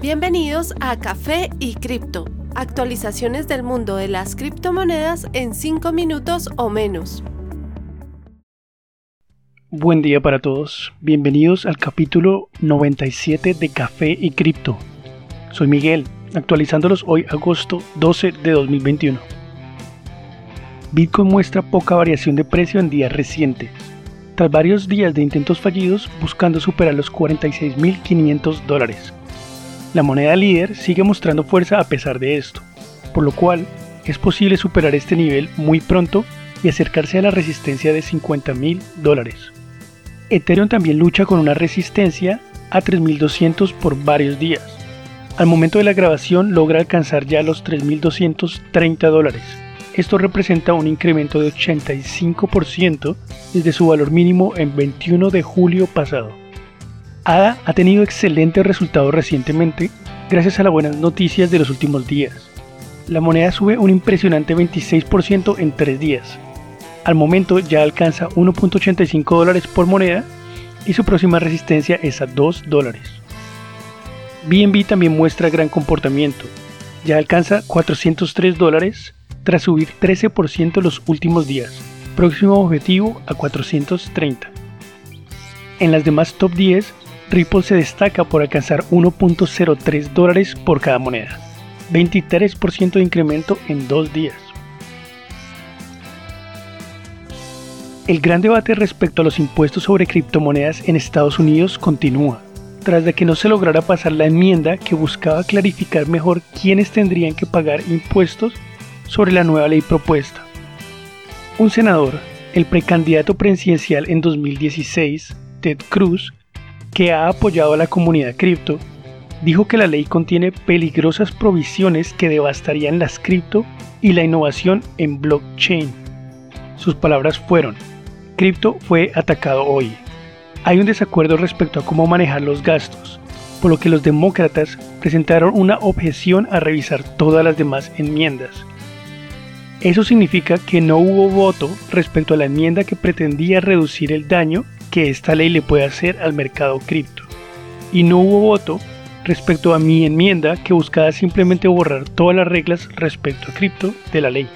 Bienvenidos a Café y Cripto, actualizaciones del mundo de las criptomonedas en 5 minutos o menos. Buen día para todos, bienvenidos al capítulo 97 de Café y Cripto. Soy Miguel, actualizándolos hoy agosto 12 de 2021. Bitcoin muestra poca variación de precio en días recientes, tras varios días de intentos fallidos buscando superar los 46.500 dólares la moneda líder sigue mostrando fuerza a pesar de esto, por lo cual es posible superar este nivel muy pronto y acercarse a la resistencia de 50 mil dólares. Ethereum también lucha con una resistencia a 3200 por varios días. Al momento de la grabación logra alcanzar ya los 3230 dólares. Esto representa un incremento de 85% desde su valor mínimo en 21 de julio pasado. ADA ha tenido excelentes resultados recientemente gracias a las buenas noticias de los últimos días. La moneda sube un impresionante 26% en 3 días. Al momento ya alcanza 1.85 dólares por moneda y su próxima resistencia es a 2 dólares. BNB también muestra gran comportamiento. Ya alcanza 403 dólares tras subir 13% los últimos días. Próximo objetivo a 430. En las demás top 10 Ripple se destaca por alcanzar 1.03 dólares por cada moneda, 23% de incremento en dos días. El gran debate respecto a los impuestos sobre criptomonedas en Estados Unidos continúa, tras de que no se lograra pasar la enmienda que buscaba clarificar mejor quiénes tendrían que pagar impuestos sobre la nueva ley propuesta. Un senador, el precandidato presidencial en 2016, Ted Cruz, que ha apoyado a la comunidad cripto, dijo que la ley contiene peligrosas provisiones que devastarían las cripto y la innovación en blockchain. Sus palabras fueron, cripto fue atacado hoy. Hay un desacuerdo respecto a cómo manejar los gastos, por lo que los demócratas presentaron una objeción a revisar todas las demás enmiendas. Eso significa que no hubo voto respecto a la enmienda que pretendía reducir el daño que esta ley le puede hacer al mercado cripto. Y no hubo voto respecto a mi enmienda que buscaba simplemente borrar todas las reglas respecto a cripto de la ley.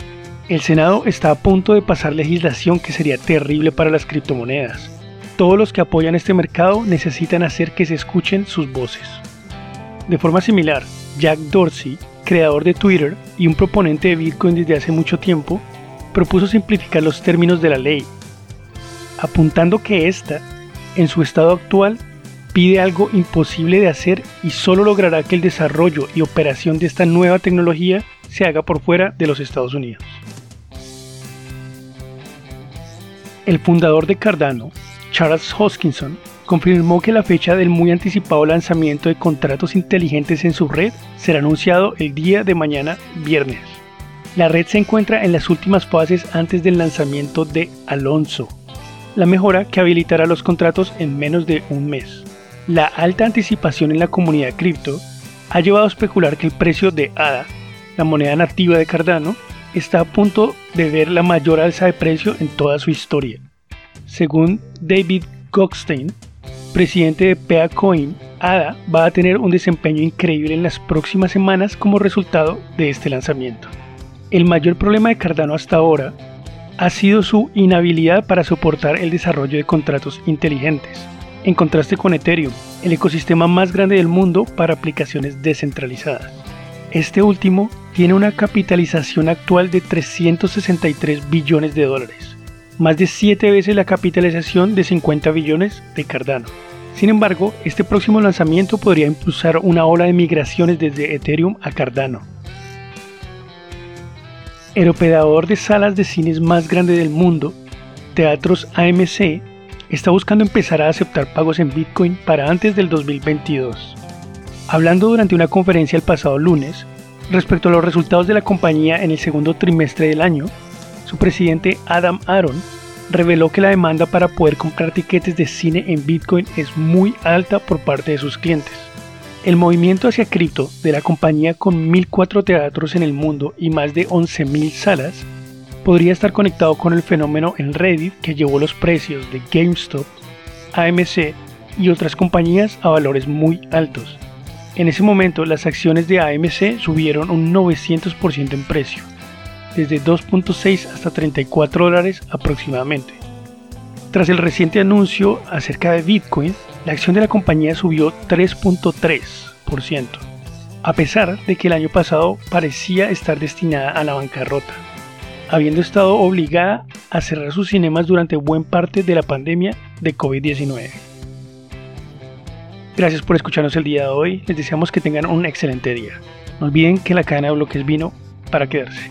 El Senado está a punto de pasar legislación que sería terrible para las criptomonedas. Todos los que apoyan este mercado necesitan hacer que se escuchen sus voces. De forma similar, Jack Dorsey, creador de Twitter y un proponente de Bitcoin desde hace mucho tiempo, propuso simplificar los términos de la ley apuntando que ésta, en su estado actual, pide algo imposible de hacer y solo logrará que el desarrollo y operación de esta nueva tecnología se haga por fuera de los Estados Unidos. El fundador de Cardano, Charles Hoskinson, confirmó que la fecha del muy anticipado lanzamiento de contratos inteligentes en su red será anunciado el día de mañana viernes. La red se encuentra en las últimas fases antes del lanzamiento de Alonso, la mejora que habilitará los contratos en menos de un mes. La alta anticipación en la comunidad cripto ha llevado a especular que el precio de ADA, la moneda nativa de Cardano, está a punto de ver la mayor alza de precio en toda su historia. Según David Goldstein, presidente de PeaCoin, ADA va a tener un desempeño increíble en las próximas semanas como resultado de este lanzamiento. El mayor problema de Cardano hasta ahora ha sido su inhabilidad para soportar el desarrollo de contratos inteligentes, en contraste con Ethereum, el ecosistema más grande del mundo para aplicaciones descentralizadas. Este último tiene una capitalización actual de 363 billones de dólares, más de 7 veces la capitalización de 50 billones de Cardano. Sin embargo, este próximo lanzamiento podría impulsar una ola de migraciones desde Ethereum a Cardano, el operador de salas de cines más grande del mundo, Teatros AMC, está buscando empezar a aceptar pagos en Bitcoin para antes del 2022. Hablando durante una conferencia el pasado lunes respecto a los resultados de la compañía en el segundo trimestre del año, su presidente Adam Aaron reveló que la demanda para poder comprar tiquetes de cine en Bitcoin es muy alta por parte de sus clientes. El movimiento hacia cripto de la compañía con 1.004 teatros en el mundo y más de 11.000 salas podría estar conectado con el fenómeno en Reddit que llevó los precios de GameStop, AMC y otras compañías a valores muy altos. En ese momento las acciones de AMC subieron un 900% en precio, desde 2.6 hasta 34 dólares aproximadamente. Tras el reciente anuncio acerca de Bitcoin, la acción de la compañía subió 3.3%, a pesar de que el año pasado parecía estar destinada a la bancarrota, habiendo estado obligada a cerrar sus cinemas durante buen parte de la pandemia de COVID-19. Gracias por escucharnos el día de hoy, les deseamos que tengan un excelente día. No olviden que la cadena de bloques vino para quedarse.